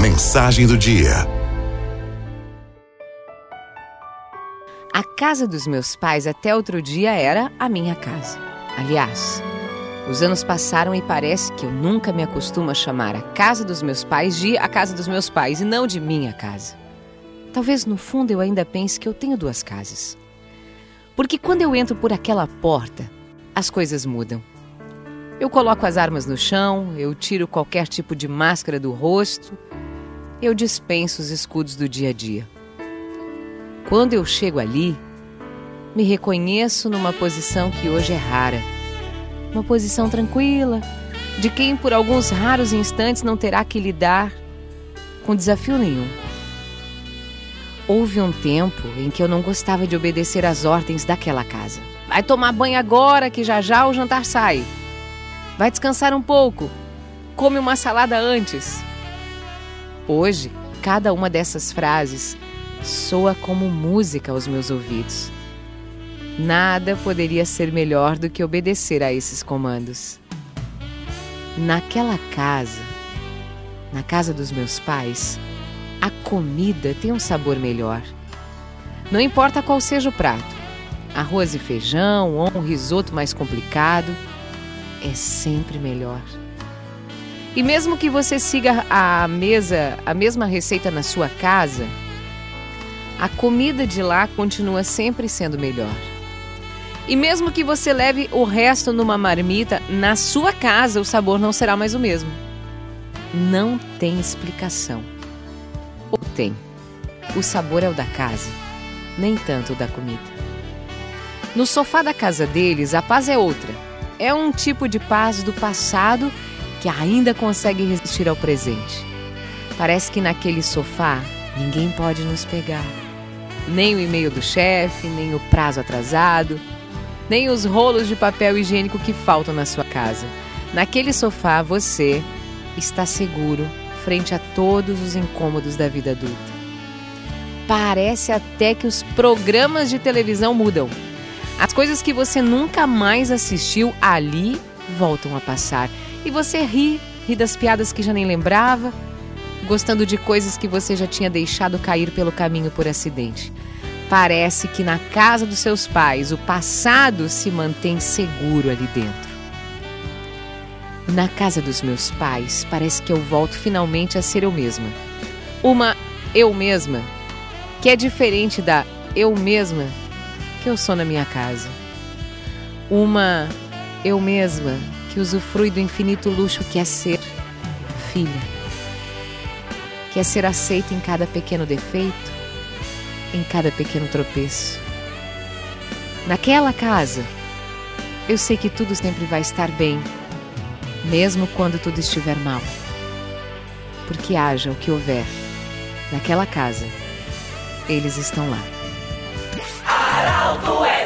Mensagem do dia. A casa dos meus pais até outro dia era a minha casa. Aliás, os anos passaram e parece que eu nunca me acostumo a chamar a casa dos meus pais de a casa dos meus pais e não de minha casa. Talvez no fundo eu ainda pense que eu tenho duas casas. Porque quando eu entro por aquela porta, as coisas mudam. Eu coloco as armas no chão, eu tiro qualquer tipo de máscara do rosto, eu dispenso os escudos do dia a dia. Quando eu chego ali, me reconheço numa posição que hoje é rara. Uma posição tranquila, de quem por alguns raros instantes não terá que lidar com desafio nenhum. Houve um tempo em que eu não gostava de obedecer às ordens daquela casa. Vai tomar banho agora que já já o jantar sai. Vai descansar um pouco. Come uma salada antes. Hoje, cada uma dessas frases soa como música aos meus ouvidos. Nada poderia ser melhor do que obedecer a esses comandos. Naquela casa, na casa dos meus pais, a comida tem um sabor melhor. Não importa qual seja o prato, arroz e feijão ou um risoto mais complicado, é sempre melhor. E mesmo que você siga a mesa, a mesma receita na sua casa, a comida de lá continua sempre sendo melhor. E mesmo que você leve o resto numa marmita, na sua casa o sabor não será mais o mesmo. Não tem explicação. Ou tem? O sabor é o da casa, nem tanto o da comida. No sofá da casa deles, a paz é outra é um tipo de paz do passado que ainda consegue resistir ao presente. Parece que naquele sofá ninguém pode nos pegar. Nem o e-mail do chefe, nem o prazo atrasado, nem os rolos de papel higiênico que faltam na sua casa. Naquele sofá você está seguro frente a todos os incômodos da vida adulta. Parece até que os programas de televisão mudam. As coisas que você nunca mais assistiu ali voltam a passar. E você ri, ri das piadas que já nem lembrava, gostando de coisas que você já tinha deixado cair pelo caminho por acidente. Parece que na casa dos seus pais o passado se mantém seguro ali dentro. Na casa dos meus pais, parece que eu volto finalmente a ser eu mesma. Uma eu mesma que é diferente da eu mesma que eu sou na minha casa. Uma eu mesma que usufrui do infinito luxo que é ser filha. Que é ser aceita em cada pequeno defeito, em cada pequeno tropeço. Naquela casa, eu sei que tudo sempre vai estar bem, mesmo quando tudo estiver mal. Porque haja o que houver, naquela casa, eles estão lá. Arauto é